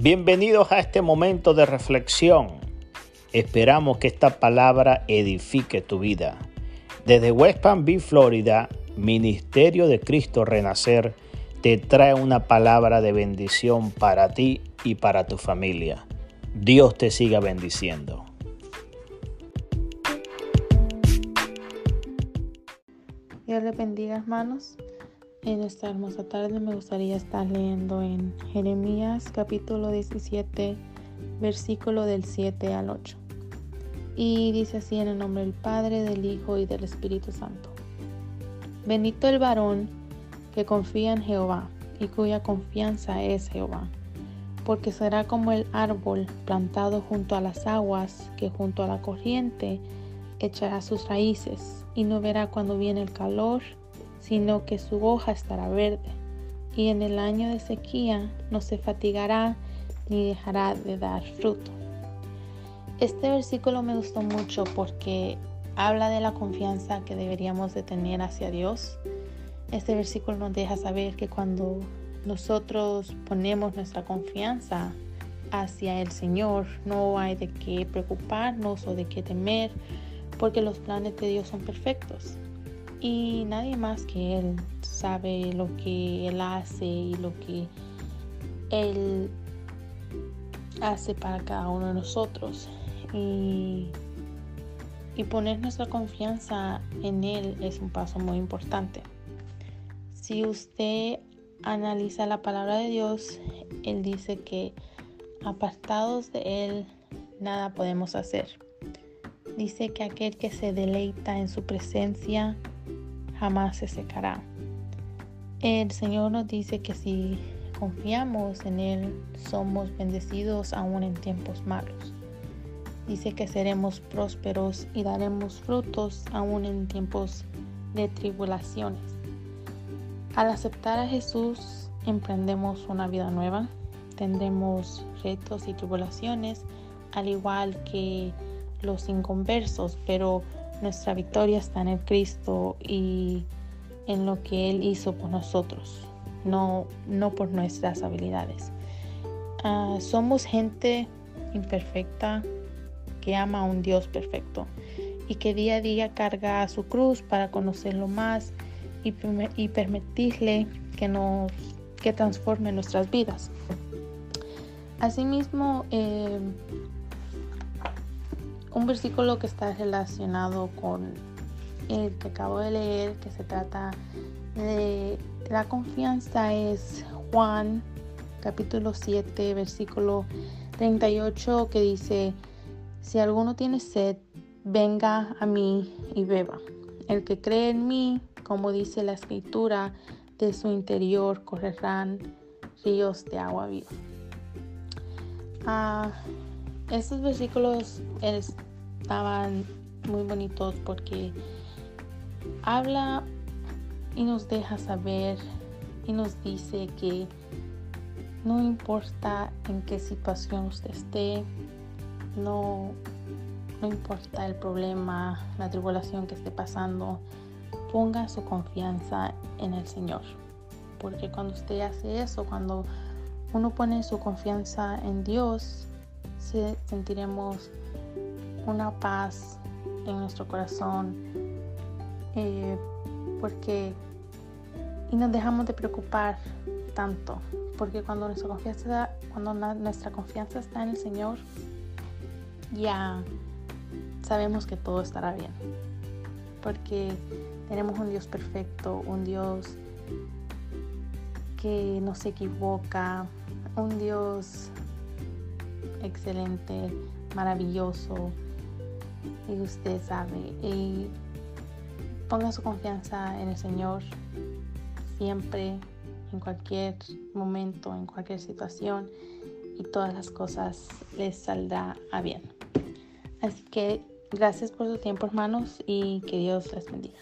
Bienvenidos a este momento de reflexión. Esperamos que esta palabra edifique tu vida. Desde West Palm Beach, Florida, Ministerio de Cristo Renacer te trae una palabra de bendición para ti y para tu familia. Dios te siga bendiciendo. Dios le bendiga, hermanos. En esta hermosa tarde me gustaría estar leyendo en Jeremías capítulo 17, versículo del 7 al 8. Y dice así en el nombre del Padre, del Hijo y del Espíritu Santo. Bendito el varón que confía en Jehová y cuya confianza es Jehová, porque será como el árbol plantado junto a las aguas que junto a la corriente echará sus raíces y no verá cuando viene el calor sino que su hoja estará verde, y en el año de sequía no se fatigará ni dejará de dar fruto. Este versículo me gustó mucho porque habla de la confianza que deberíamos de tener hacia Dios. Este versículo nos deja saber que cuando nosotros ponemos nuestra confianza hacia el Señor, no hay de qué preocuparnos o de qué temer, porque los planes de Dios son perfectos y nadie más que Él sabe lo que Él hace y lo que Él hace para cada uno de nosotros. Y, y poner nuestra confianza en Él es un paso muy importante. Si usted analiza la palabra de Dios, Él dice que apartados de Él nada podemos hacer. Dice que aquel que se deleita en su presencia jamás se secará. El Señor nos dice que si confiamos en Él, somos bendecidos aún en tiempos malos. Dice que seremos prósperos y daremos frutos aún en tiempos de tribulaciones. Al aceptar a Jesús, emprendemos una vida nueva. Tendremos retos y tribulaciones, al igual que los inconversos, pero nuestra victoria está en el Cristo y en lo que Él hizo por nosotros, no, no por nuestras habilidades. Ah, somos gente imperfecta que ama a un Dios perfecto y que día a día carga su cruz para conocerlo más y, y permitirle que nos que transforme nuestras vidas. Asimismo, eh, un versículo que está relacionado con el que acabo de leer, que se trata de la confianza, es Juan capítulo 7, versículo 38, que dice, si alguno tiene sed, venga a mí y beba. El que cree en mí, como dice la escritura, de su interior correrán ríos de agua viva. Ah, estos versículos estaban muy bonitos porque habla y nos deja saber y nos dice que no importa en qué situación usted esté, no, no importa el problema, la tribulación que esté pasando, ponga su confianza en el Señor. Porque cuando usted hace eso, cuando uno pone su confianza en Dios, sentiremos una paz en nuestro corazón eh, porque y nos dejamos de preocupar tanto porque cuando nuestra confianza cuando nuestra confianza está en el Señor ya sabemos que todo estará bien porque tenemos un Dios perfecto un Dios que no se equivoca un Dios excelente, maravilloso. Y usted sabe. Y ponga su confianza en el Señor siempre, en cualquier momento, en cualquier situación. Y todas las cosas les saldrá a bien. Así que gracias por su tiempo, hermanos, y que Dios les bendiga.